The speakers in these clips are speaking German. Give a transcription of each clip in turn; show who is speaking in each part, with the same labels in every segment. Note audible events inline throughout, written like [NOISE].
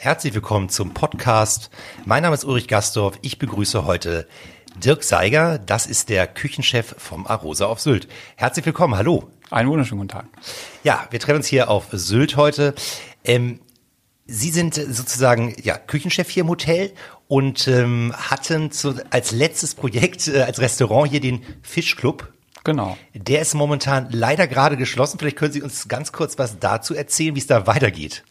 Speaker 1: Herzlich willkommen zum Podcast. Mein Name ist Ulrich Gastorf. Ich begrüße heute Dirk Seiger. Das ist der Küchenchef vom Arosa auf Sylt. Herzlich willkommen. Hallo.
Speaker 2: Einen wunderschönen guten Tag.
Speaker 1: Ja, wir treffen uns hier auf Sylt heute. Ähm, Sie sind sozusagen ja, Küchenchef hier im Hotel und ähm, hatten zu, als letztes Projekt äh, als Restaurant hier den Fischclub.
Speaker 2: Genau.
Speaker 1: Der ist momentan leider gerade geschlossen. Vielleicht können Sie uns ganz kurz was dazu erzählen, wie es da weitergeht.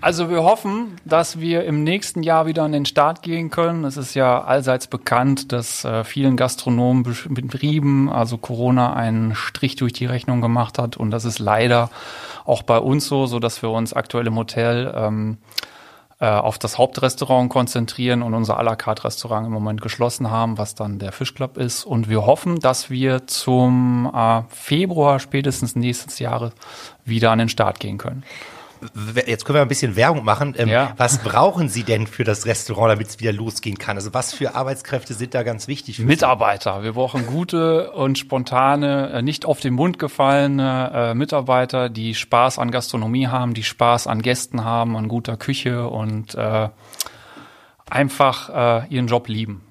Speaker 2: Also wir hoffen, dass wir im nächsten Jahr wieder an den Start gehen können. Es ist ja allseits bekannt, dass äh, vielen Gastronomen Betrieben, also Corona, einen Strich durch die Rechnung gemacht hat. Und das ist leider auch bei uns so, so dass wir uns aktuell im Hotel ähm, äh, auf das Hauptrestaurant konzentrieren und unser à la carte Restaurant im Moment geschlossen haben, was dann der Fischclub ist. Und wir hoffen, dass wir zum äh, Februar spätestens nächstes Jahres wieder an den Start gehen können
Speaker 1: jetzt können wir ein bisschen Werbung machen. Ähm, ja. Was brauchen Sie denn für das Restaurant, damit es wieder losgehen kann? Also was für Arbeitskräfte sind da ganz wichtig?
Speaker 2: Mitarbeiter. Sie? Wir brauchen gute und spontane, äh, nicht auf den Mund gefallene äh, Mitarbeiter, die Spaß an Gastronomie haben, die Spaß an Gästen haben, an guter Küche und äh, einfach äh, ihren Job lieben.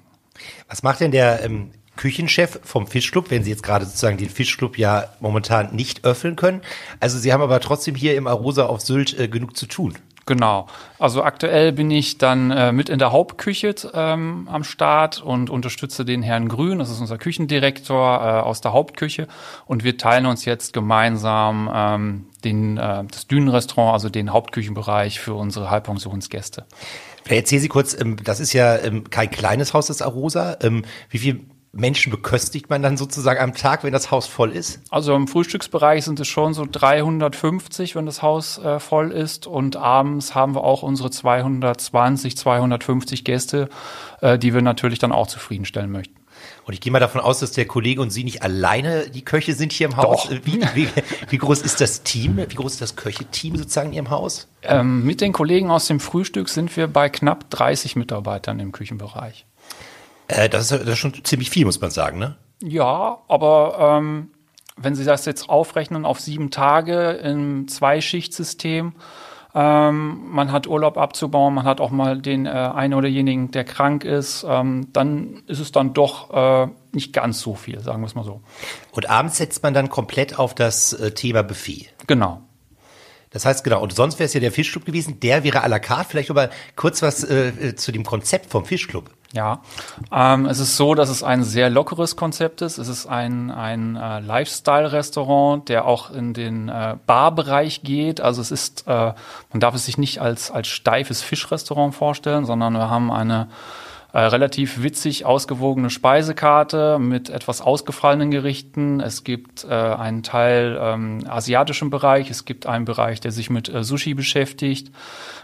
Speaker 1: Was macht denn der ähm, Küchenchef vom Fischclub, wenn Sie jetzt gerade sozusagen den Fischclub ja momentan nicht öffnen können. Also Sie haben aber trotzdem hier im Arosa auf Sylt äh, genug zu tun.
Speaker 2: Genau. Also aktuell bin ich dann äh, mit in der Hauptküche ähm, am Start und unterstütze den Herrn Grün, das ist unser Küchendirektor äh, aus der Hauptküche. Und wir teilen uns jetzt gemeinsam ähm, den, äh, das Dünenrestaurant, also den Hauptküchenbereich für unsere Halbpensionsgäste.
Speaker 1: Erzählen Sie kurz, ähm, das ist ja ähm, kein kleines Haus, das Arosa. Ähm, wie viel Menschen beköstigt man dann sozusagen am Tag, wenn das Haus voll ist?
Speaker 2: Also im Frühstücksbereich sind es schon so 350, wenn das Haus äh, voll ist. Und abends haben wir auch unsere 220, 250 Gäste, äh, die wir natürlich dann auch zufriedenstellen möchten.
Speaker 1: Und ich gehe mal davon aus, dass der Kollege und Sie nicht alleine die Köche sind hier im Haus. Wie, wie, wie groß ist das Team? Wie groß ist das Köcheteam sozusagen in Ihrem Haus?
Speaker 2: Ähm, mit den Kollegen aus dem Frühstück sind wir bei knapp 30 Mitarbeitern im Küchenbereich.
Speaker 1: Äh, das, ist, das ist schon ziemlich viel, muss man sagen, ne?
Speaker 2: Ja, aber ähm, wenn Sie das jetzt aufrechnen auf sieben Tage im Zweischichtsystem, ähm, man hat Urlaub abzubauen, man hat auch mal den äh, einen oder jenigen, der krank ist, ähm, dann ist es dann doch äh, nicht ganz so viel, sagen wir es mal so.
Speaker 1: Und abends setzt man dann komplett auf das äh, Thema Buffet.
Speaker 2: Genau.
Speaker 1: Das heißt, genau, und sonst wäre es ja der Fischclub gewesen, der wäre à la carte. Vielleicht aber kurz was äh, äh, zu dem Konzept vom Fischclub.
Speaker 2: Ja, ähm, es ist so, dass es ein sehr lockeres Konzept ist. Es ist ein, ein äh, Lifestyle-Restaurant, der auch in den äh, Barbereich geht. Also es ist, äh, man darf es sich nicht als, als steifes Fischrestaurant vorstellen, sondern wir haben eine Äh, relativ witzig ausgewogene Speisekarte mit etwas ausgefallenen Gerichten. Es gibt äh, einen Teil ähm, asiatischen Bereich, es gibt einen Bereich, der sich mit äh, Sushi beschäftigt.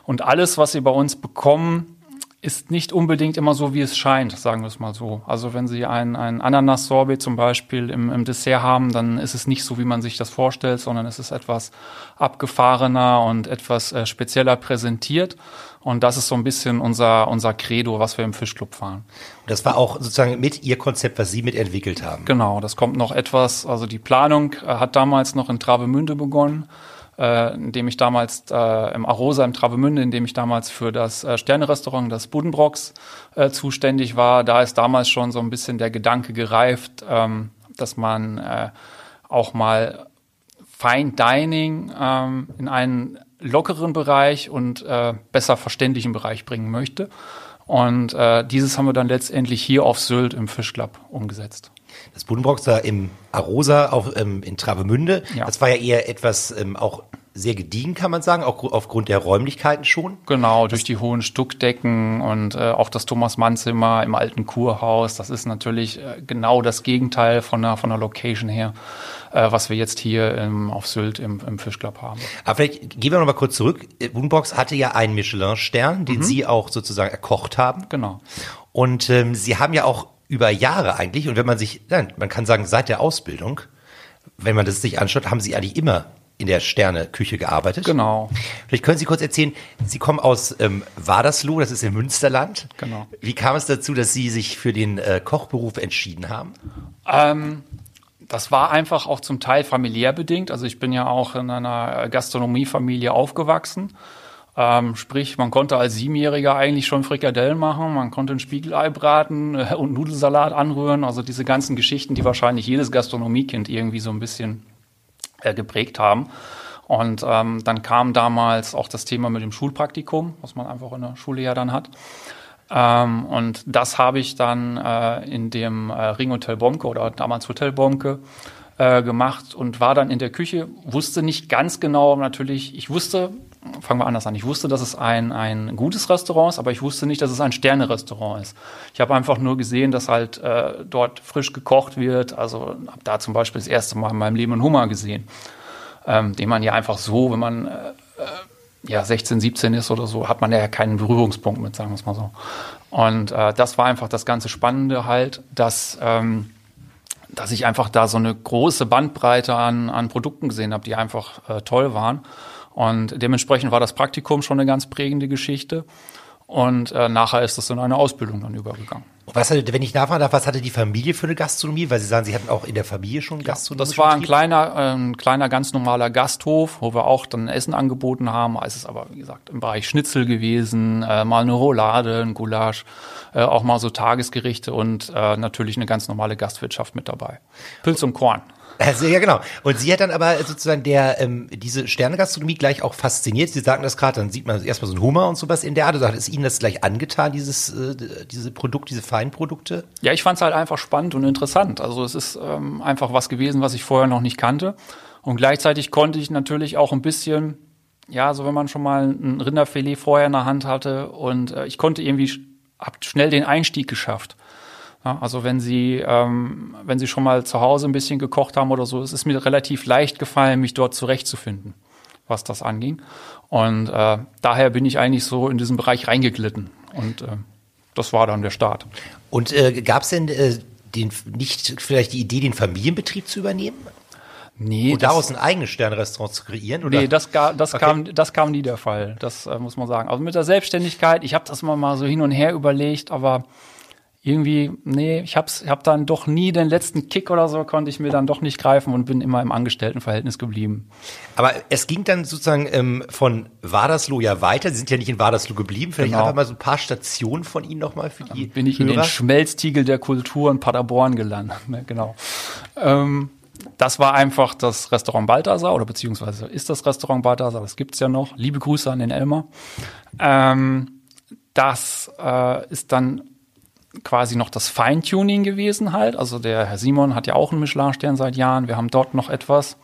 Speaker 2: Und alles, was Sie bei uns bekommen, ist nicht unbedingt immer so, wie es scheint, sagen wir es mal so. Also wenn Sie ein, ein Ananas-Sorbet zum Beispiel im, im Dessert haben, dann ist es nicht so, wie man sich das vorstellt, sondern es ist etwas abgefahrener und etwas äh, spezieller präsentiert. Und das ist so ein bisschen unser, unser Credo, was wir im Fischclub fahren.
Speaker 1: Und das war auch sozusagen mit Ihr Konzept, was Sie mitentwickelt haben.
Speaker 2: Genau, das kommt noch etwas, also die Planung äh, hat damals noch in Travemünde begonnen äh, in dem ich damals äh, im Arosa im Travemünde, in dem ich damals für das äh, Sternerestaurant, das Buddenbrocks, äh, zuständig war. Da ist damals schon so ein bisschen der Gedanke gereift, ähm, dass man äh, auch mal Fine Dining ähm, in einen lockeren Bereich und äh, besser verständlichen Bereich bringen möchte. Und äh, dieses haben wir dann letztendlich hier auf Sylt im Fischclub umgesetzt.
Speaker 1: Das Buddenbrocks da im Arosa auf, ähm, in Travemünde, ja. das war ja eher etwas ähm, auch sehr gediegen, kann man sagen, auch aufgrund der Räumlichkeiten schon.
Speaker 2: Genau, durch die hohen Stuckdecken und äh, auch das Thomas-Mann-Zimmer im alten Kurhaus. Das ist natürlich äh, genau das Gegenteil von der, von der Location her, äh, was wir jetzt hier im, auf Sylt im, im Fischclub haben.
Speaker 1: Aber vielleicht gehen wir noch mal kurz zurück. Boombox hatte ja einen Michelin-Stern, den mhm. Sie auch sozusagen erkocht haben.
Speaker 2: Genau.
Speaker 1: Und ähm, Sie haben ja auch über Jahre eigentlich, und wenn man sich, nein, man kann sagen, seit der Ausbildung, wenn man das sich anschaut, haben Sie eigentlich immer in der Sterneküche gearbeitet.
Speaker 2: Genau.
Speaker 1: Vielleicht können Sie kurz erzählen, Sie kommen aus ähm, Wadersloh, das ist im Münsterland.
Speaker 2: Genau.
Speaker 1: Wie kam es dazu, dass Sie sich für den äh, Kochberuf entschieden haben?
Speaker 2: Ähm, das war einfach auch zum Teil familiär bedingt. Also ich bin ja auch in einer Gastronomiefamilie aufgewachsen. Ähm, sprich, man konnte als Siebenjähriger eigentlich schon Frikadellen machen, man konnte ein Spiegelei braten äh, und Nudelsalat anrühren. Also diese ganzen Geschichten, die wahrscheinlich jedes Gastronomiekind irgendwie so ein bisschen äh, geprägt haben. Und ähm, dann kam damals auch das Thema mit dem Schulpraktikum, was man einfach in der Schule ja dann hat. Ähm, und das habe ich dann äh, in dem äh, Ringhotel Bonke oder damals Hotel Bonke äh, gemacht und war dann in der Küche, wusste nicht ganz genau natürlich, ich wusste, fangen wir anders an. Ich wusste, dass es ein, ein gutes Restaurant ist, aber ich wusste nicht, dass es ein Sterne-Restaurant ist. Ich habe einfach nur gesehen, dass halt äh, dort frisch gekocht wird. Also habe da zum Beispiel das erste Mal in meinem Leben einen Hummer gesehen, ähm, den man ja einfach so, wenn man äh, äh ja 16, 17 ist oder so, hat man ja keinen Berührungspunkt mit, sagen wir es mal so. Und äh, das war einfach das ganze Spannende halt, dass ähm, dass ich einfach da so eine große Bandbreite an, an Produkten gesehen habe, die einfach äh, toll waren. Und dementsprechend war das Praktikum schon eine ganz prägende Geschichte. Und äh, nachher ist das in eine Ausbildung dann übergegangen.
Speaker 1: Was hatte, wenn ich nachfragen darf, was hatte die Familie für eine Gastronomie? Weil Sie sagen, Sie hatten auch in der Familie schon Gastronomie.
Speaker 2: Ja, das war ein kleiner, äh, ein kleiner, ganz normaler Gasthof, wo wir auch dann Essen angeboten haben. Es ist aber, wie gesagt, im Bereich Schnitzel gewesen, äh, mal eine Roulade, ein Gulasch, äh, auch mal so Tagesgerichte und äh, natürlich eine ganz normale Gastwirtschaft mit dabei. Pilz und Korn.
Speaker 1: Also, ja, genau. Und sie hat dann aber sozusagen der, ähm, diese Sternegastronomie gleich auch fasziniert. Sie sagen das gerade, dann sieht man erstmal so ein Hummer und sowas in der Art. Also ist Ihnen das gleich angetan, dieses, äh, diese Produkt, diese Feinprodukte?
Speaker 2: Ja, ich fand es halt einfach spannend und interessant. Also es ist ähm, einfach was gewesen, was ich vorher noch nicht kannte. Und gleichzeitig konnte ich natürlich auch ein bisschen, ja, so wenn man schon mal ein Rinderfilet vorher in der Hand hatte und äh, ich konnte irgendwie, hab schnell den Einstieg geschafft. Ja, also wenn Sie, ähm, wenn Sie schon mal zu Hause ein bisschen gekocht haben oder so, es ist mir relativ leicht gefallen, mich dort zurechtzufinden, was das anging. Und äh, daher bin ich eigentlich so in diesen Bereich reingeglitten. Und äh, das war dann der Start.
Speaker 1: Und äh, gab es denn äh, den, nicht vielleicht die Idee, den Familienbetrieb zu übernehmen?
Speaker 2: Nee.
Speaker 1: Und daraus ein eigenes Sternrestaurant zu kreieren? Oder?
Speaker 2: Nee, das, das, okay. kam, das kam nie der Fall. Das äh, muss man sagen. Also mit der Selbstständigkeit, ich habe das immer mal so hin und her überlegt, aber irgendwie, nee, ich hab's, hab dann doch nie den letzten Kick oder so, konnte ich mir dann doch nicht greifen und bin immer im Angestelltenverhältnis geblieben.
Speaker 1: Aber es ging dann sozusagen ähm, von Wadersloh ja weiter. Sie sind ja nicht in Wadersloh geblieben. Vielleicht genau. einfach mal so ein paar Stationen von Ihnen nochmal für die.
Speaker 2: Dann bin ich Hörer. in den Schmelztiegel der Kultur in Paderborn gelandet. Ne, genau. Ähm, das war einfach das Restaurant Balthasar oder beziehungsweise ist das Restaurant Balthasar, das gibt's ja noch. Liebe Grüße an den Elmar. Ähm, das äh, ist dann quasi noch das Feintuning gewesen halt. Also der Herr Simon hat ja auch einen Michelin-Stern seit Jahren. Wir haben dort noch etwas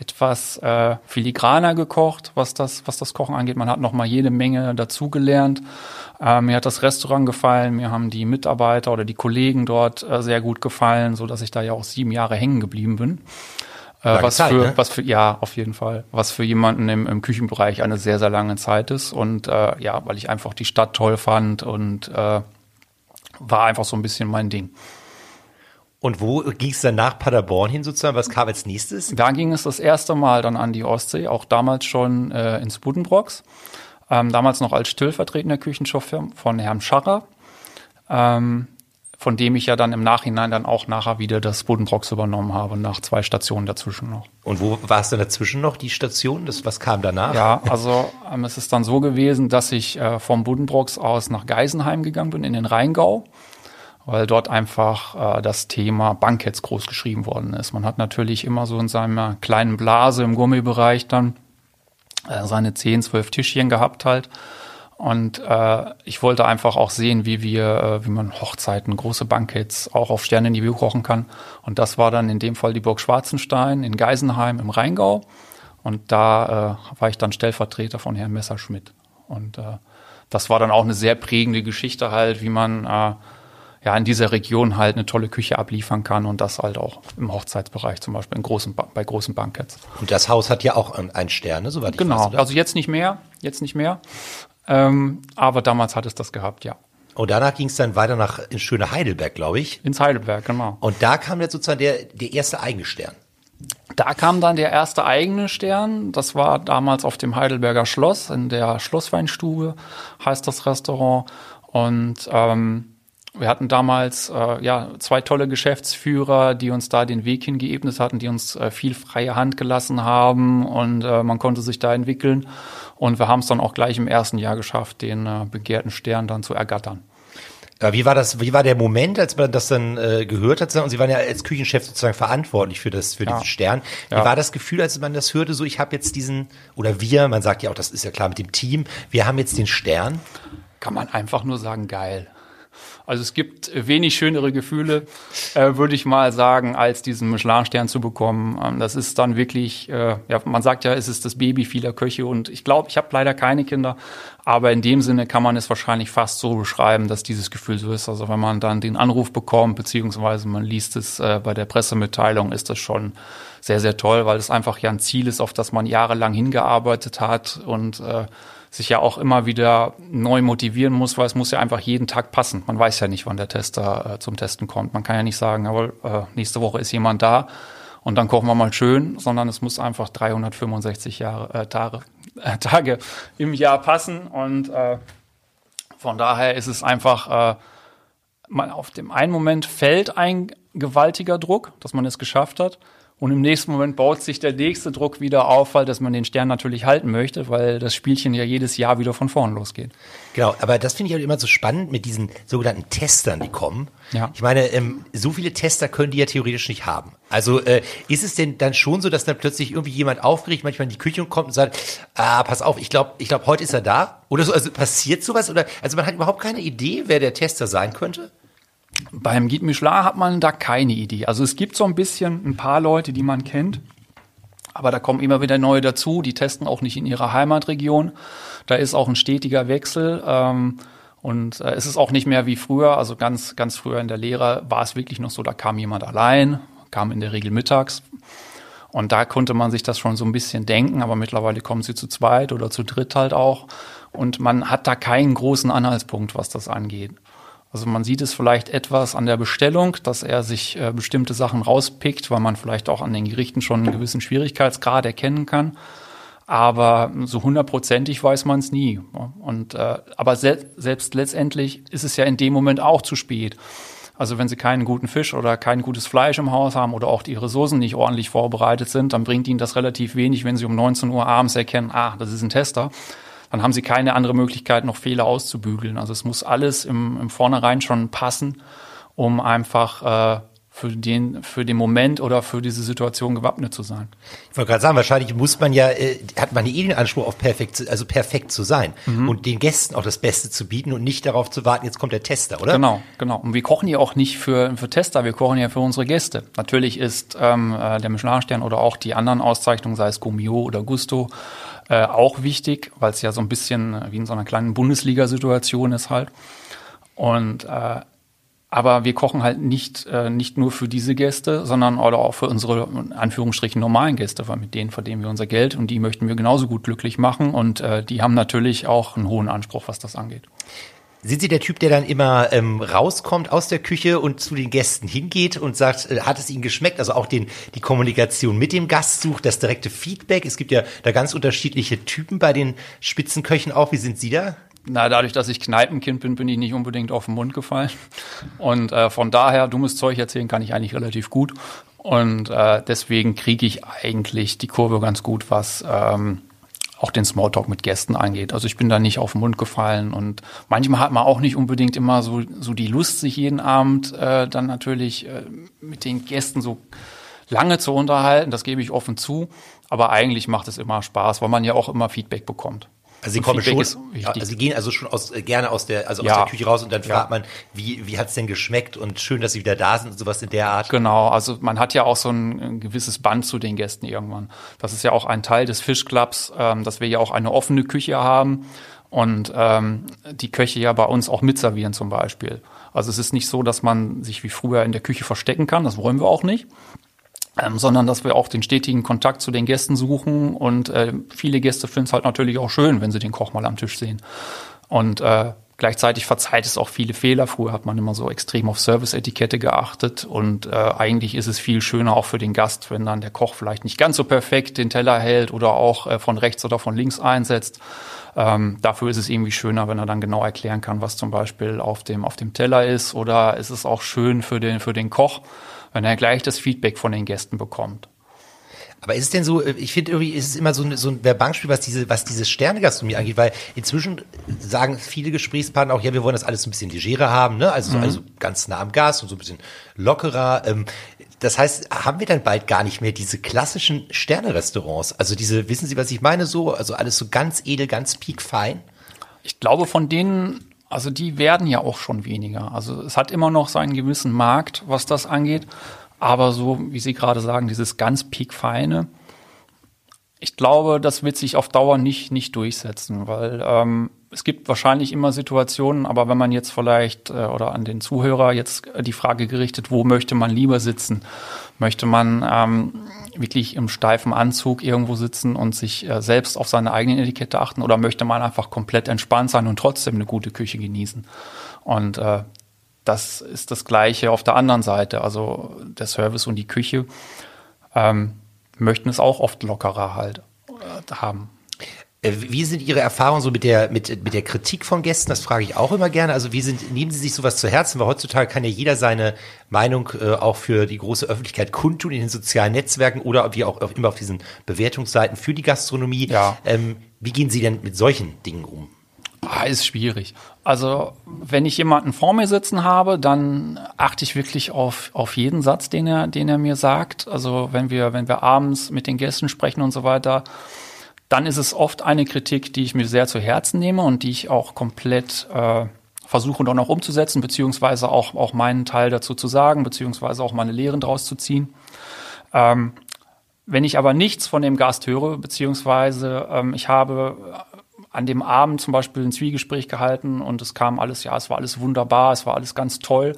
Speaker 2: etwas äh, filigraner gekocht, was das, was das Kochen angeht. Man hat noch mal jede Menge dazugelernt. Äh, mir hat das Restaurant gefallen, mir haben die Mitarbeiter oder die Kollegen dort äh, sehr gut gefallen, so dass ich da ja auch sieben Jahre hängen geblieben bin. Äh, was Zeit, für, ne? was für, ja, auf jeden Fall. Was für jemanden im, im Küchenbereich eine sehr, sehr lange Zeit ist. Und äh, ja, weil ich einfach die Stadt toll fand und äh, war einfach so ein bisschen mein Ding.
Speaker 1: Und wo ging es dann nach Paderborn hin sozusagen? Was kam als nächstes?
Speaker 2: Da ging es das erste Mal dann an die Ostsee, auch damals schon äh, ins Buddenbrocks. Ähm, damals noch als stellvertretender Küchenchef von Herrn Scharrer. Ähm, von dem ich ja dann im Nachhinein dann auch nachher wieder das Buddenbrocks übernommen habe, nach zwei Stationen dazwischen noch.
Speaker 1: Und wo war es denn dazwischen noch, die Station? Das, was kam danach?
Speaker 2: Ja, also ähm, es ist dann so gewesen, dass ich äh, vom Buddenbrocks aus nach Geisenheim gegangen bin, in den Rheingau, weil dort einfach äh, das Thema Banketts groß geschrieben worden ist. Man hat natürlich immer so in seiner kleinen Blase im Gummibereich dann äh, seine 10, 12 Tischchen gehabt halt und äh, ich wollte einfach auch sehen, wie wir, äh, wie man Hochzeiten, große Bankets auch auf Sternenniveau kochen kann. Und das war dann in dem Fall die Burg Schwarzenstein in Geisenheim im Rheingau. Und da äh, war ich dann Stellvertreter von Herrn Messerschmidt. Und äh, das war dann auch eine sehr prägende Geschichte halt, wie man äh, ja in dieser Region halt eine tolle Küche abliefern kann und das halt auch im Hochzeitsbereich zum Beispiel in großen bei großen Bankets.
Speaker 1: Und das Haus hat ja auch ein Sterne, soweit
Speaker 2: ich genau. weiß. Genau, also jetzt nicht mehr, jetzt nicht mehr. Ähm, aber damals hat es das gehabt, ja.
Speaker 1: Und danach ging es dann weiter nach in schöne Heidelberg, glaube ich.
Speaker 2: Ins Heidelberg, genau.
Speaker 1: Und da kam jetzt sozusagen der, der erste eigene Stern.
Speaker 2: Da kam dann der erste eigene Stern. Das war damals auf dem Heidelberger Schloss, in der Schlossweinstube heißt das Restaurant. Und ähm, wir hatten damals äh, ja zwei tolle Geschäftsführer, die uns da den Weg hingeebnet hatten, die uns äh, viel freie Hand gelassen haben und äh, man konnte sich da entwickeln. Und wir haben es dann auch gleich im ersten Jahr geschafft, den äh, begehrten Stern dann zu ergattern.
Speaker 1: Wie war das, wie war der Moment, als man das dann äh, gehört hat? Und Sie waren ja als Küchenchef sozusagen verantwortlich für das, für ja. diesen Stern. Wie ja. war das Gefühl, als man das hörte, so ich habe jetzt diesen, oder wir, man sagt ja auch, das ist ja klar mit dem Team, wir haben jetzt den Stern?
Speaker 2: Kann man einfach nur sagen, geil. Also es gibt wenig schönere Gefühle, äh, würde ich mal sagen, als diesen Michelin-Stern zu bekommen. Ähm, das ist dann wirklich, äh, ja, man sagt ja, es ist das Baby vieler Köche und ich glaube, ich habe leider keine Kinder, aber in dem Sinne kann man es wahrscheinlich fast so beschreiben, dass dieses Gefühl so ist. Also wenn man dann den Anruf bekommt, beziehungsweise man liest es äh, bei der Pressemitteilung, ist das schon sehr, sehr toll, weil es einfach ja ein Ziel ist, auf das man jahrelang hingearbeitet hat und äh, sich ja auch immer wieder neu motivieren muss, weil es muss ja einfach jeden Tag passen. Man weiß ja nicht, wann der Tester äh, zum Testen kommt. Man kann ja nicht sagen, jawohl, äh, nächste Woche ist jemand da und dann kochen wir mal schön, sondern es muss einfach 365 Jahre, äh, Tage, äh, Tage im Jahr passen und äh, von daher ist es einfach, äh, man auf dem einen Moment fällt ein gewaltiger Druck, dass man es geschafft hat. Und im nächsten Moment baut sich der nächste Druck wieder auf, weil dass man den Stern natürlich halten möchte, weil das Spielchen ja jedes Jahr wieder von vorn losgeht.
Speaker 1: Genau, aber das finde ich halt immer so spannend mit diesen sogenannten Testern, die kommen. Ja. Ich meine, ähm, so viele Tester können die ja theoretisch nicht haben. Also äh, ist es denn dann schon so, dass dann plötzlich irgendwie jemand aufgeregt manchmal in die Küche kommt und sagt, ah, pass auf, ich glaube, ich glaube, heute ist er da? Oder so, also passiert sowas? Oder also man hat überhaupt keine Idee, wer der Tester sein könnte?
Speaker 2: Beim Guide Michelin hat man da keine Idee. Also es gibt so ein bisschen ein paar Leute, die man kennt, aber da kommen immer wieder neue dazu. Die testen auch nicht in ihrer Heimatregion. Da ist auch ein stetiger Wechsel. Ähm, und äh, es ist auch nicht mehr wie früher, also ganz, ganz früher in der Lehre war es wirklich noch so, da kam jemand allein, kam in der Regel mittags. Und da konnte man sich das schon so ein bisschen denken, aber mittlerweile kommen sie zu zweit oder zu dritt halt auch. Und man hat da keinen großen Anhaltspunkt, was das angeht. Also man sieht es vielleicht etwas an der Bestellung, dass er sich äh, bestimmte Sachen rauspickt, weil man vielleicht auch an den Gerichten schon einen gewissen Schwierigkeitsgrad erkennen kann. Aber so hundertprozentig weiß man es nie. Und äh, aber se selbst letztendlich ist es ja in dem Moment auch zu spät. Also wenn Sie keinen guten Fisch oder kein gutes Fleisch im Haus haben oder auch die Ressourcen nicht ordentlich vorbereitet sind, dann bringt Ihnen das relativ wenig, wenn Sie um 19 Uhr abends erkennen, ah, das ist ein Tester dann haben sie keine andere Möglichkeit, noch Fehler auszubügeln. Also es muss alles im, im Vornherein schon passen, um einfach äh, für den, für den Moment oder für diese Situation gewappnet zu sein.
Speaker 1: Ich wollte gerade sagen, wahrscheinlich muss man ja, äh, hat man eh den Anspruch auf perfekt, also perfekt zu sein mhm. und den Gästen auch das Beste zu bieten und nicht darauf zu warten, jetzt kommt der Tester, oder?
Speaker 2: Genau, genau. Und wir kochen ja auch nicht für, für Tester, wir kochen ja für unsere Gäste. Natürlich ist ähm, äh, der Michelin-Stern oder auch die anderen Auszeichnungen, sei es Gomio oder Gusto, äh, auch wichtig, weil es ja so ein bisschen wie in so einer kleinen Bundesliga-Situation ist halt. Und äh, aber wir kochen halt nicht, äh, nicht nur für diese Gäste, sondern auch für unsere, in Anführungsstrichen, normalen Gäste, weil mit denen verdienen wir unser Geld und die möchten wir genauso gut glücklich machen und äh, die haben natürlich auch einen hohen Anspruch, was das angeht.
Speaker 1: Sind Sie der Typ, der dann immer ähm, rauskommt aus der Küche und zu den Gästen hingeht und sagt, äh, hat es Ihnen geschmeckt? Also auch den, die Kommunikation mit dem Gast sucht, das direkte Feedback. Es gibt ja da ganz unterschiedliche Typen bei den Spitzenköchen auch. Wie sind Sie da?
Speaker 2: Na, dadurch, dass ich Kneipenkind bin, bin ich nicht unbedingt auf den Mund gefallen. Und äh, von daher, dummes Zeug erzählen kann ich eigentlich relativ gut. Und äh, deswegen kriege ich eigentlich die Kurve ganz gut, was ähm, auch den Smalltalk mit Gästen angeht. Also ich bin da nicht auf den Mund gefallen und manchmal hat man auch nicht unbedingt immer so, so die Lust, sich jeden Abend äh, dann natürlich äh, mit den Gästen so lange zu unterhalten. Das gebe ich offen zu. Aber eigentlich macht es immer Spaß, weil man ja auch immer Feedback bekommt.
Speaker 1: Also sie kommen schon, also sie gehen also schon aus, äh, gerne aus der, also ja. aus der Küche raus und dann fragt man, wie, wie hat's denn geschmeckt und schön, dass sie wieder da sind und sowas in der Art.
Speaker 2: Genau, also man hat ja auch so ein, ein gewisses Band zu den Gästen irgendwann. Das ist ja auch ein Teil des Fischclubs, ähm, dass wir ja auch eine offene Küche haben und ähm, die Köche ja bei uns auch mitservieren zum Beispiel. Also es ist nicht so, dass man sich wie früher in der Küche verstecken kann, das wollen wir auch nicht ähm, sondern dass wir auch den stetigen Kontakt zu den Gästen suchen und äh, viele Gäste finden es halt natürlich auch schön, wenn sie den Koch mal am Tisch sehen. Und äh, gleichzeitig verzeiht es auch viele Fehler. Früher hat man immer so extrem auf Service-Etikette geachtet und äh, eigentlich ist es viel schöner auch für den Gast, wenn dann der Koch vielleicht nicht ganz so perfekt den Teller hält oder auch äh, von rechts oder von links einsetzt. Ähm, dafür ist es irgendwie schöner, wenn er dann genau erklären kann, was zum Beispiel auf dem, auf dem Teller ist. Oder ist es auch schön für den, für den Koch, wenn er gleich das Feedback von den Gästen bekommt.
Speaker 1: Aber ist es denn so, ich finde irgendwie, ist es immer so ein, so ein Verbankspiel, was diese, was diese Sternegastronomie angeht, weil inzwischen sagen viele Gesprächspartner auch, ja, wir wollen das alles so ein bisschen legerer haben, ne? Also, mhm. also ganz nah am Gas und so ein bisschen lockerer. Ähm, das heißt, haben wir dann bald gar nicht mehr diese klassischen Sternerestaurants? Also diese, wissen Sie, was ich meine, so, also alles so ganz edel, ganz piekfein?
Speaker 2: Ich glaube, von denen also die werden ja auch schon weniger. Also es hat immer noch seinen gewissen Markt, was das angeht. Aber so, wie Sie gerade sagen, dieses ganz piekfeine, ich glaube, das wird sich auf Dauer nicht, nicht durchsetzen, weil ähm, es gibt wahrscheinlich immer Situationen, aber wenn man jetzt vielleicht äh, oder an den Zuhörer jetzt die Frage gerichtet, wo möchte man lieber sitzen? Möchte man ähm, wirklich im steifen Anzug irgendwo sitzen und sich äh, selbst auf seine eigenen Etikette achten oder möchte man einfach komplett entspannt sein und trotzdem eine gute Küche genießen? Und äh, das ist das Gleiche auf der anderen Seite, also der Service und die Küche ähm, möchten es auch oft lockerer halt äh, haben.
Speaker 1: Äh, wie sind Ihre Erfahrungen so mit der, mit, mit der Kritik von Gästen? Das frage ich auch immer gerne. Also wie sind, nehmen Sie sich sowas zu Herzen? Weil heutzutage kann ja jeder seine Meinung äh, auch für die große Öffentlichkeit kundtun in den sozialen Netzwerken oder wie auch immer auf diesen Bewertungsseiten für die Gastronomie. Ja. Ähm, wie gehen Sie denn mit solchen Dingen um?
Speaker 2: Ah, ist schwierig. Also, wenn ich jemanden vor mir sitzen habe, dann achte ich wirklich auf, auf jeden Satz, den er, den er mir sagt. Also, wenn wir, wenn wir abends mit den Gästen sprechen und so weiter, dann ist es oft eine Kritik, die ich mir sehr zu Herzen nehme und die ich auch komplett äh, versuche dann auch umzusetzen, beziehungsweise auch, auch meinen Teil dazu zu sagen, beziehungsweise auch meine Lehren draus zu ziehen. Ähm, wenn ich aber nichts von dem Gast höre, beziehungsweise ähm, ich habe an dem Abend zum Beispiel ein Zwiegespräch gehalten und es kam alles, ja, es war alles wunderbar, es war alles ganz toll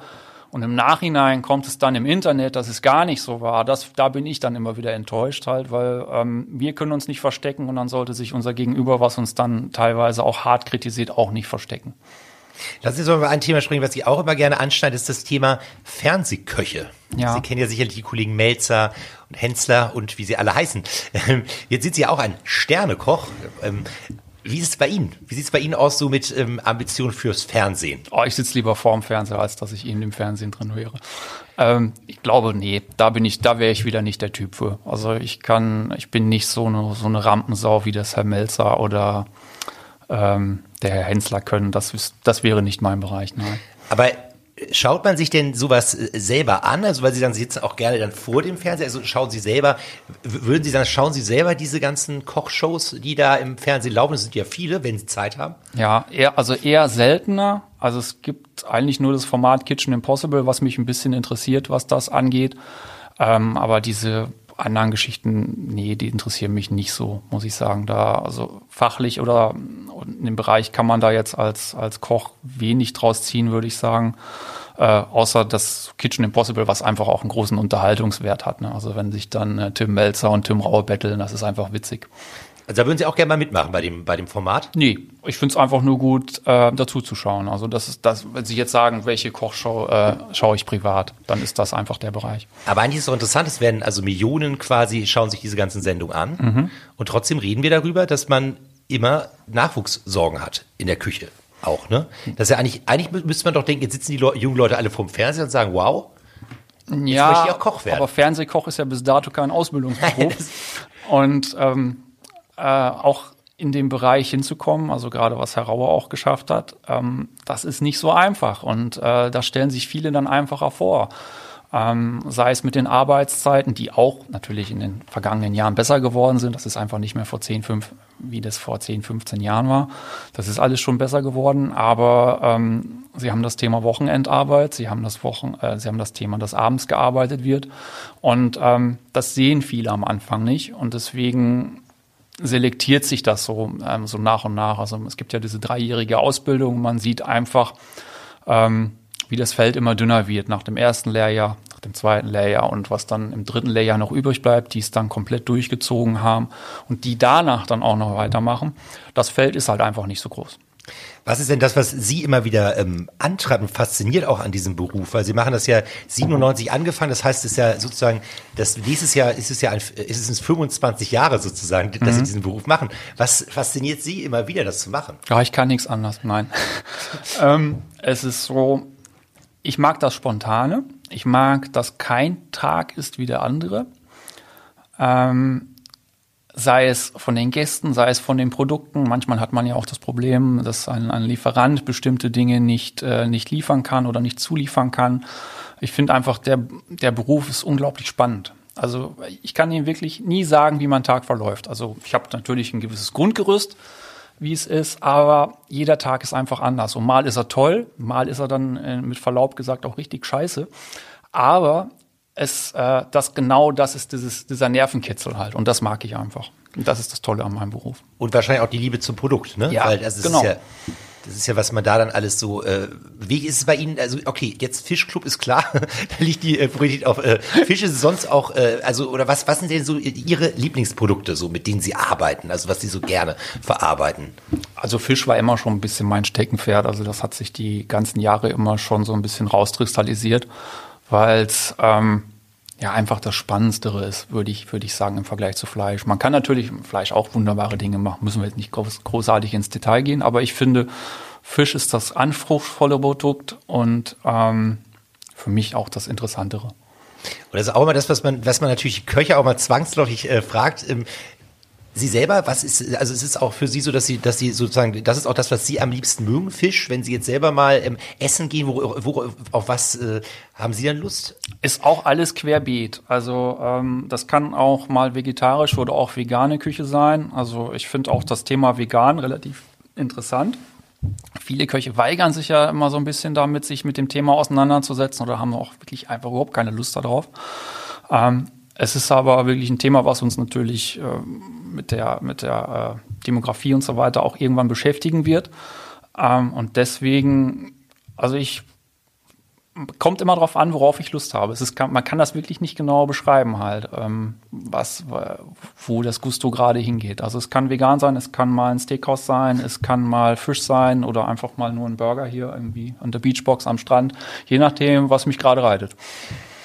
Speaker 2: und im Nachhinein kommt es dann im Internet, dass es gar nicht so war. Das, da bin ich dann immer wieder enttäuscht halt, weil ähm, wir können uns nicht verstecken und dann sollte sich unser Gegenüber, was uns dann teilweise auch hart kritisiert, auch nicht verstecken.
Speaker 1: Lass uns mal über ein Thema sprechen, was ich auch immer gerne anschneide, ist das Thema Fernsehköche. Ja. Sie kennen ja sicherlich die Kollegen Melzer und Hensler und wie sie alle heißen. [LAUGHS] Jetzt sind Sie ja auch ein Sternekoch. Wie ist es bei Ihnen? Wie sieht es bei Ihnen aus so mit ähm, Ambitionen fürs Fernsehen?
Speaker 2: Oh, ich sitze lieber vorm Fernseher, als dass ich eben im Fernsehen drin wäre. Ähm, ich glaube, nee, da bin ich, da wäre ich wieder nicht der Typ für. Also ich kann, ich bin nicht so eine, so eine Rampensau wie das Herr Melzer oder ähm, der Herr Hensler können. Das, das wäre nicht mein Bereich, nein.
Speaker 1: Aber Schaut man sich denn sowas äh, selber an? Also weil Sie dann sitzen auch gerne dann vor dem Fernseher. Also schauen Sie selber, würden Sie sagen, schauen Sie selber diese ganzen Kochshows, die da im Fernsehen laufen? Das sind ja viele, wenn Sie Zeit haben.
Speaker 2: Ja, eher, also eher seltener. Also es gibt eigentlich nur das Format Kitchen Impossible, was mich ein bisschen interessiert, was das angeht. Ähm, aber diese anderen Geschichten, nee, die interessieren mich nicht so, muss ich sagen. Da, also fachlich oder in dem Bereich kann man da jetzt als, als Koch wenig draus ziehen, würde ich sagen. Äh, außer das Kitchen Impossible, was einfach auch einen großen Unterhaltungswert hat. Ne? Also wenn sich dann äh, Tim Melzer und Tim Rauer betteln, das ist einfach witzig.
Speaker 1: Also da würden Sie auch gerne mal mitmachen bei dem, bei dem Format?
Speaker 2: Nee, ich finde es einfach nur gut, äh, dazu zu schauen. Also das ist das, wenn Sie jetzt sagen, welche Kochshow äh, schaue ich privat, dann ist das einfach der Bereich.
Speaker 1: Aber eigentlich ist es doch interessant, es werden also Millionen quasi, schauen sich diese ganzen Sendungen an. Mhm. Und trotzdem reden wir darüber, dass man immer Nachwuchssorgen hat in der Küche. Auch, ne? Das ja eigentlich, eigentlich müsste man doch denken, jetzt sitzen die Le jungen Leute alle vorm Fernseher und sagen, wow,
Speaker 2: jetzt ja, möchte ich auch Koch werden. Aber Fernsehkoch ist ja bis dato kein [LAUGHS] Ausbildungsberuf. und ähm, äh, auch in dem Bereich hinzukommen, also gerade was Herr Rauer auch geschafft hat, ähm, das ist nicht so einfach und äh, da stellen sich viele dann einfacher vor. Ähm, sei es mit den Arbeitszeiten, die auch natürlich in den vergangenen Jahren besser geworden sind. Das ist einfach nicht mehr vor 10, 5, wie das vor 10, 15 Jahren war. Das ist alles schon besser geworden, aber ähm, sie haben das Thema Wochenendarbeit, sie haben das Wochen, äh, sie haben das Thema, dass abends gearbeitet wird und ähm, das sehen viele am Anfang nicht und deswegen selektiert sich das so, ähm, so nach und nach. Also es gibt ja diese dreijährige Ausbildung. Man sieht einfach, ähm, wie das Feld immer dünner wird nach dem ersten Lehrjahr, nach dem zweiten Lehrjahr und was dann im dritten Lehrjahr noch übrig bleibt, die es dann komplett durchgezogen haben und die danach dann auch noch weitermachen. Das Feld ist halt einfach nicht so groß.
Speaker 1: Was ist denn das, was Sie immer wieder ähm, antreibt und fasziniert auch an diesem Beruf? Weil Sie machen das ja 97 angefangen, das heißt, es ist ja sozusagen, das nächstes Jahr ist es ja, ein, ist es 25 Jahre sozusagen, dass mhm. Sie diesen Beruf machen. Was fasziniert Sie immer wieder, das zu machen?
Speaker 2: Ja, ich kann nichts anders, nein. [LAUGHS] ähm, es ist so, ich mag das Spontane. Ich mag, dass kein Tag ist wie der andere. Ähm, sei es von den Gästen, sei es von den Produkten. Manchmal hat man ja auch das Problem, dass ein, ein Lieferant bestimmte Dinge nicht, äh, nicht liefern kann oder nicht zuliefern kann. Ich finde einfach, der, der Beruf ist unglaublich spannend. Also ich kann Ihnen wirklich nie sagen, wie mein Tag verläuft. Also ich habe natürlich ein gewisses Grundgerüst, wie es ist, aber jeder Tag ist einfach anders. Und mal ist er toll, mal ist er dann äh, mit Verlaub gesagt auch richtig scheiße. Aber es, äh, das genau das ist dieses, dieser Nervenkitzel halt. Und das mag ich einfach. Und das ist das Tolle an meinem Beruf.
Speaker 1: Und wahrscheinlich auch die Liebe zum Produkt, ne?
Speaker 2: Ja,
Speaker 1: Weil das
Speaker 2: genau.
Speaker 1: Ist ja das ist ja, was man da dann alles so. Äh, wie ist es bei Ihnen? Also okay, jetzt Fischclub ist klar, [LAUGHS] da liegt die äh, Priorität auf äh, Fisch. Ist sonst auch, äh, also oder was? Was sind denn so Ihre Lieblingsprodukte, so mit denen Sie arbeiten? Also was Sie so gerne verarbeiten?
Speaker 2: Also Fisch war immer schon ein bisschen mein Steckenpferd. Also das hat sich die ganzen Jahre immer schon so ein bisschen rauskristallisiert weil es ähm, ja einfach das Spannendste ist, würde ich, würde ich sagen, im Vergleich zu Fleisch. Man kann natürlich im Fleisch auch wunderbare Dinge machen, müssen wir jetzt nicht groß, großartig ins Detail gehen, aber ich finde, Fisch ist das anspruchsvolle Produkt und ähm, für mich auch das Interessantere.
Speaker 1: Und das ist auch immer das, was man, was man natürlich Köche auch mal zwangsläufig äh, fragt. Ähm, Sie selber, was ist, also es ist auch für Sie so, dass Sie, dass Sie sozusagen, das ist auch das, was Sie am liebsten mögen, Fisch. Wenn Sie jetzt selber mal ähm, essen gehen, wo, wo, auf was äh, haben Sie dann Lust?
Speaker 2: Ist auch alles querbeet. Also ähm, das kann auch mal vegetarisch oder auch vegane Küche sein. Also ich finde auch das Thema vegan relativ interessant. Viele Köche weigern sich ja immer so ein bisschen damit, sich mit dem Thema auseinanderzusetzen oder haben auch wirklich einfach überhaupt keine Lust darauf. Ähm, es ist aber wirklich ein Thema, was uns natürlich äh, mit der, mit der äh, Demografie und so weiter auch irgendwann beschäftigen wird. Ähm, und deswegen, also ich kommt immer darauf an, worauf ich Lust habe. Es ist, man kann das wirklich nicht genau beschreiben halt, ähm, was, wo das Gusto gerade hingeht. Also es kann vegan sein, es kann mal ein Steakhouse sein, es kann mal Fisch sein oder einfach mal nur ein Burger hier irgendwie an der Beachbox am Strand, je nachdem, was mich gerade reitet.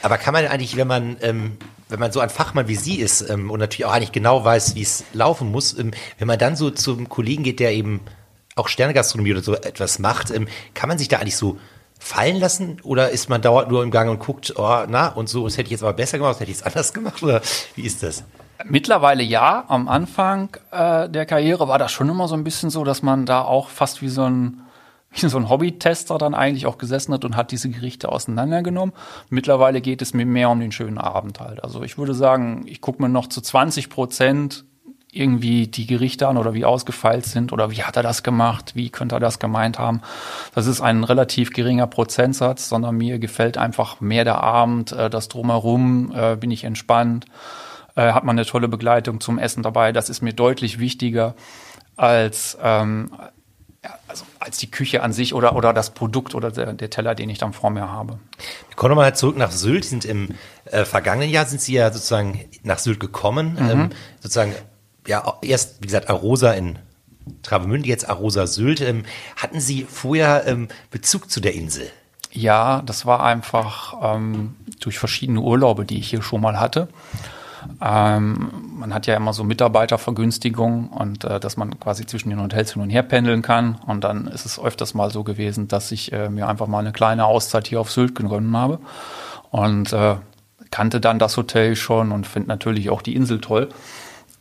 Speaker 1: Aber kann man eigentlich, wenn man ähm, wenn man so ein Fachmann wie Sie ist ähm, und natürlich auch eigentlich genau weiß, wie es laufen muss, ähm, wenn man dann so zum Kollegen geht, der eben auch Sternegastronomie oder so etwas macht, ähm, kann man sich da eigentlich so fallen lassen oder ist man dauernd nur im Gang und guckt, oh, na, und so, das hätte ich jetzt aber besser gemacht, das hätte ich jetzt anders gemacht oder wie ist das?
Speaker 2: Mittlerweile ja. Am Anfang äh, der Karriere war das schon immer so ein bisschen so, dass man da auch fast wie so ein so ein Hobbytester dann eigentlich auch gesessen hat und hat diese Gerichte auseinandergenommen. Mittlerweile geht es mir mehr um den schönen Abend halt. Also ich würde sagen, ich gucke mir noch zu 20 Prozent irgendwie die Gerichte an oder wie ausgefeilt sind oder wie hat er das gemacht, wie könnte er das gemeint haben. Das ist ein relativ geringer Prozentsatz, sondern mir gefällt einfach mehr der Abend, äh, das drumherum, äh, bin ich entspannt, äh, hat man eine tolle Begleitung zum Essen dabei. Das ist mir deutlich wichtiger als ähm, also als die Küche an sich oder, oder das Produkt oder der, der Teller, den ich dann vor mir habe.
Speaker 1: Wir kommen nochmal zurück nach Sylt. Sie sind im äh, vergangenen Jahr sind Sie ja sozusagen nach Sylt gekommen. Mhm. Ähm, sozusagen, ja, erst, wie gesagt, Arosa in Travemünde, jetzt Arosa Sylt. Ähm, hatten Sie vorher ähm, Bezug zu der Insel?
Speaker 2: Ja, das war einfach ähm, durch verschiedene Urlaube, die ich hier schon mal hatte. Ähm, man hat ja immer so Mitarbeitervergünstigungen und äh, dass man quasi zwischen den Hotels hin und her pendeln kann. Und dann ist es öfters mal so gewesen, dass ich äh, mir einfach mal eine kleine Auszeit hier auf Sylt genommen habe und äh, kannte dann das Hotel schon und finde natürlich auch die Insel toll.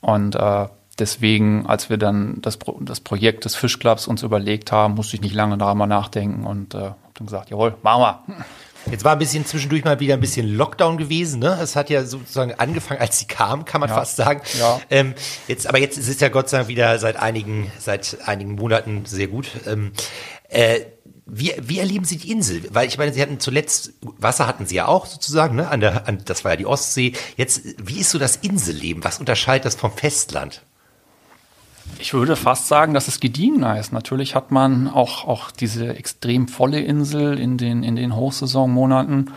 Speaker 2: Und äh, deswegen, als wir dann das, Pro das Projekt des Fischclubs uns überlegt haben, musste ich nicht lange darüber nachdenken und äh, habe dann gesagt, jawohl, machen wir.
Speaker 1: Jetzt war ein bisschen zwischendurch mal wieder ein bisschen Lockdown gewesen. Ne? Es hat ja sozusagen angefangen, als sie kam, kann man ja. fast sagen. Ja. Ähm, jetzt, aber jetzt ist es ja Gott sei Dank wieder seit einigen, seit einigen Monaten sehr gut. Ähm, äh, wie, wie erleben Sie die Insel? Weil ich meine, Sie hatten zuletzt Wasser hatten Sie ja auch sozusagen, ne? An der, an, das war ja die Ostsee. Jetzt, wie ist so das Inselleben? Was unterscheidet das vom Festland?
Speaker 2: Ich würde fast sagen, dass es gediegener ist. Natürlich hat man auch, auch diese extrem volle Insel in den, in den Hochsaisonmonaten.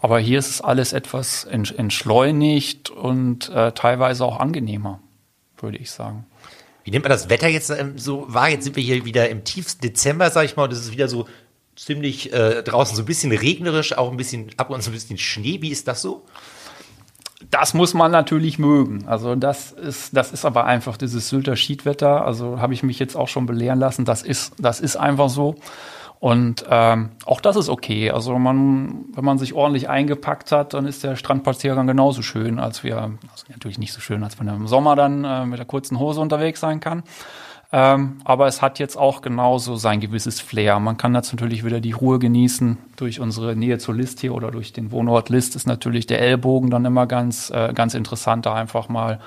Speaker 2: Aber hier ist es alles etwas entschleunigt und äh, teilweise auch angenehmer, würde ich sagen.
Speaker 1: Wie nimmt man das Wetter jetzt ähm, so wahr? Jetzt sind wir hier wieder im tiefsten Dezember, sag ich mal, und es ist wieder so ziemlich äh, draußen so ein bisschen regnerisch, auch ein bisschen ab und zu ein bisschen Schnee. Wie ist das so?
Speaker 2: Das muss man natürlich mögen. Also das ist, das ist aber einfach dieses Sylter Schiedwetter. Also habe ich mich jetzt auch schon belehren lassen. Das ist, das ist einfach so. Und ähm, auch das ist okay. Also man, wenn man sich ordentlich eingepackt hat, dann ist der Strandspaziergang genauso schön, als wir, also natürlich nicht so schön, als wenn man im Sommer dann äh, mit der kurzen Hose unterwegs sein kann. Ähm, aber es hat jetzt auch genauso sein gewisses Flair. Man kann jetzt natürlich wieder die Ruhe genießen. Durch unsere Nähe zur List hier oder durch den Wohnort List ist natürlich der Ellbogen dann immer ganz, äh, ganz interessant, da einfach mal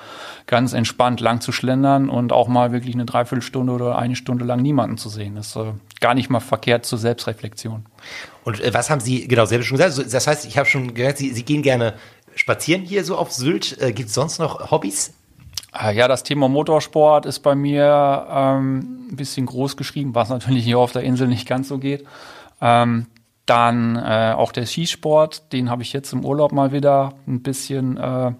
Speaker 2: ganz entspannt lang zu schlendern und auch mal wirklich eine Dreiviertelstunde oder eine Stunde lang niemanden zu sehen. Das ist äh, gar nicht mal verkehrt zur Selbstreflexion.
Speaker 1: Und äh, was haben Sie genau selbst schon gesagt? Also, das heißt, ich habe schon gehört, Sie, Sie gehen gerne spazieren hier so auf Sylt. Äh, Gibt es sonst noch Hobbys?
Speaker 2: Äh, ja, das Thema Motorsport ist bei mir ähm, ein bisschen groß geschrieben, was natürlich hier auf der Insel nicht ganz so geht. Ähm, dann äh, auch der Skisport, den habe ich jetzt im Urlaub mal wieder ein bisschen äh,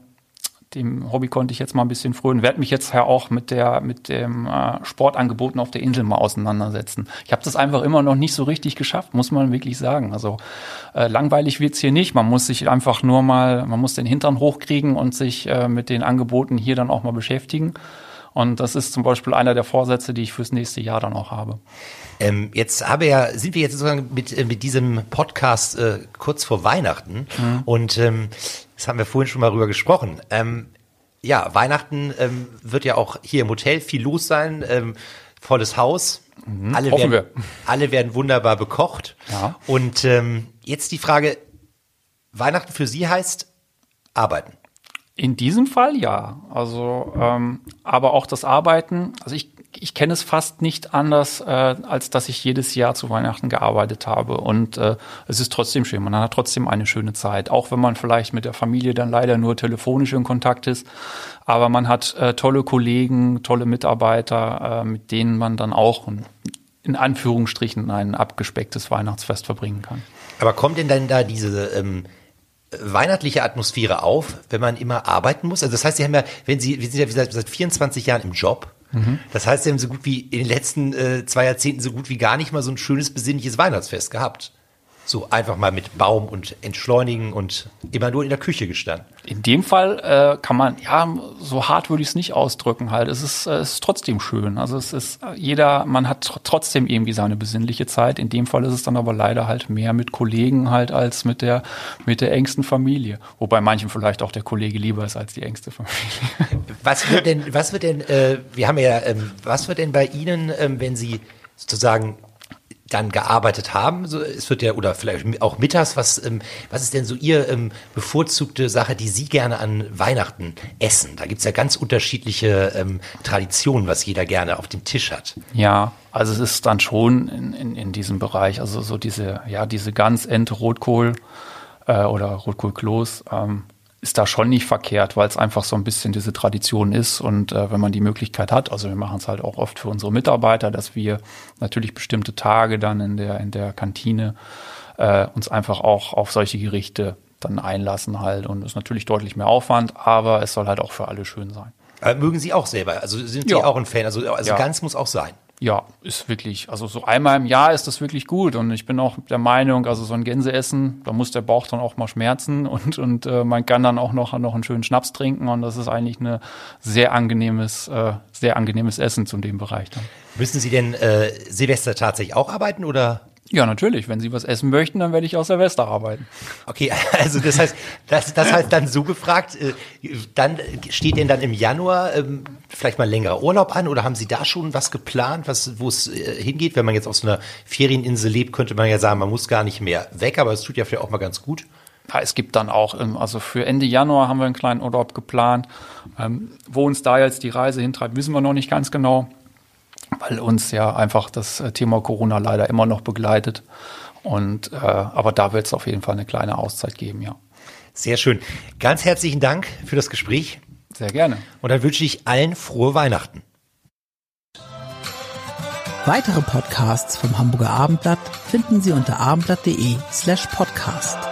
Speaker 2: dem Hobby konnte ich jetzt mal ein bisschen frönen. Werde mich jetzt ja auch mit der mit dem äh, Sportangeboten auf der Insel mal auseinandersetzen. Ich habe das einfach immer noch nicht so richtig geschafft, muss man wirklich sagen. Also äh, langweilig wird's hier nicht. Man muss sich einfach nur mal, man muss den Hintern hochkriegen und sich äh, mit den Angeboten hier dann auch mal beschäftigen. Und das ist zum Beispiel einer der Vorsätze, die ich fürs nächste Jahr dann auch habe.
Speaker 1: Ähm, jetzt habe ja, sind wir jetzt sozusagen mit, äh, mit diesem Podcast äh, kurz vor Weihnachten mhm. und ähm, das haben wir vorhin schon mal drüber gesprochen. Ähm, ja, Weihnachten ähm, wird ja auch hier im Hotel viel los sein, ähm, volles Haus. Mhm, alle, werden, wir. [LAUGHS] alle werden wunderbar bekocht. Ja. Und ähm, jetzt die Frage, Weihnachten für Sie heißt arbeiten.
Speaker 2: In diesem Fall ja. Also, ähm, aber auch das Arbeiten, also ich ich kenne es fast nicht anders, äh, als dass ich jedes Jahr zu Weihnachten gearbeitet habe. Und äh, es ist trotzdem schön. Man hat trotzdem eine schöne Zeit. Auch wenn man vielleicht mit der Familie dann leider nur telefonisch in Kontakt ist. Aber man hat äh, tolle Kollegen, tolle Mitarbeiter, äh, mit denen man dann auch in Anführungsstrichen ein abgespecktes Weihnachtsfest verbringen kann.
Speaker 1: Aber kommt denn dann da diese ähm, weihnachtliche Atmosphäre auf, wenn man immer arbeiten muss? Also das heißt, Sie haben ja, wenn Sie, wir sind ja seit, seit 24 Jahren im Job Mhm. Das heißt, sie haben so gut wie in den letzten äh, zwei Jahrzehnten so gut wie gar nicht mal so ein schönes, besinnliches Weihnachtsfest gehabt. So einfach mal mit Baum und Entschleunigen und immer nur in der Küche gestanden.
Speaker 2: In dem Fall äh, kann man, ja, so hart würde ich es nicht ausdrücken halt. Es ist, äh, es ist trotzdem schön. Also es ist jeder, man hat tr trotzdem irgendwie seine besinnliche Zeit. In dem Fall ist es dann aber leider halt mehr mit Kollegen halt als mit der, mit der engsten Familie. Wobei manchen vielleicht auch der Kollege lieber ist als die engste Familie. [LAUGHS]
Speaker 1: Was wird denn, was wird denn, äh, wir haben ja, ähm, was wird denn bei Ihnen, ähm, wenn Sie sozusagen dann gearbeitet haben. So, es wird ja, oder vielleicht auch mittags, was, ähm, was ist denn so Ihr ähm, bevorzugte Sache, die Sie gerne an Weihnachten essen? Da gibt's ja ganz unterschiedliche ähm, Traditionen, was jeder gerne auf dem Tisch hat.
Speaker 2: Ja, also es ist dann schon in, in, in diesem Bereich, also so diese, ja, diese ganz Ente Rotkohl äh, oder Rotkohlkloß, ähm, ist da schon nicht verkehrt, weil es einfach so ein bisschen diese Tradition ist und äh, wenn man die Möglichkeit hat, also wir machen es halt auch oft für unsere Mitarbeiter, dass wir natürlich bestimmte Tage dann in der in der Kantine äh, uns einfach auch auf solche Gerichte dann einlassen halt und ist natürlich deutlich mehr Aufwand, aber es soll halt auch für alle schön sein.
Speaker 1: Äh, mögen Sie auch selber? Also sind Sie
Speaker 2: Ja.
Speaker 1: auch ein Fan? Also, also
Speaker 2: Ja.
Speaker 1: ganz muss auch sein.
Speaker 2: Ja, ist wirklich, also so einmal im Jahr ist das wirklich gut und ich bin auch der Meinung, also so ein Gänseessen, da muss der Bauch dann auch mal schmerzen [LAUGHS] und und äh, man kann dann auch noch noch einen schönen Schnaps trinken und das ist eigentlich eine sehr angenehmes äh, sehr angenehmes Essen zu dem Bereich dann.
Speaker 1: Müssen Sie denn äh, Silvester tatsächlich auch arbeiten oder?
Speaker 2: Ja, natürlich, wenn Sie was essen möchten, dann werde ich aus Silvester arbeiten.
Speaker 1: Okay, [LAUGHS] also das heißt, das, das heißt dann so gefragt, äh, dann steht denn dann im Januar ähm, vielleicht mal längerer Urlaub an oder haben Sie da schon was geplant, was wo es äh, hingeht? Wenn man jetzt auf so einer Ferieninsel lebt, könnte man ja sagen, man muss gar nicht mehr weg, aber es tut ja vielleicht auch mal ganz gut.
Speaker 2: Ja, es gibt dann auch, ähm, also für Ende Januar haben wir einen kleinen Urlaub geplant. Ähm, wo uns da jetzt die Reise hintreibt, wissen wir noch nicht ganz genau, weil uns ja einfach das äh, Thema Corona leider immer noch begleitet. Und äh, aber da wird es auf jeden Fall eine kleine Auszeit geben, ja.
Speaker 1: Sehr schön. Ganz herzlichen Dank für das Gespräch
Speaker 2: Sehr gerne.
Speaker 1: und dann wünsche ich allen frohe Weihnachten.
Speaker 3: Weitere Podcasts vom Hamburger Abendblatt finden Sie unter abendblatt.de slash podcast.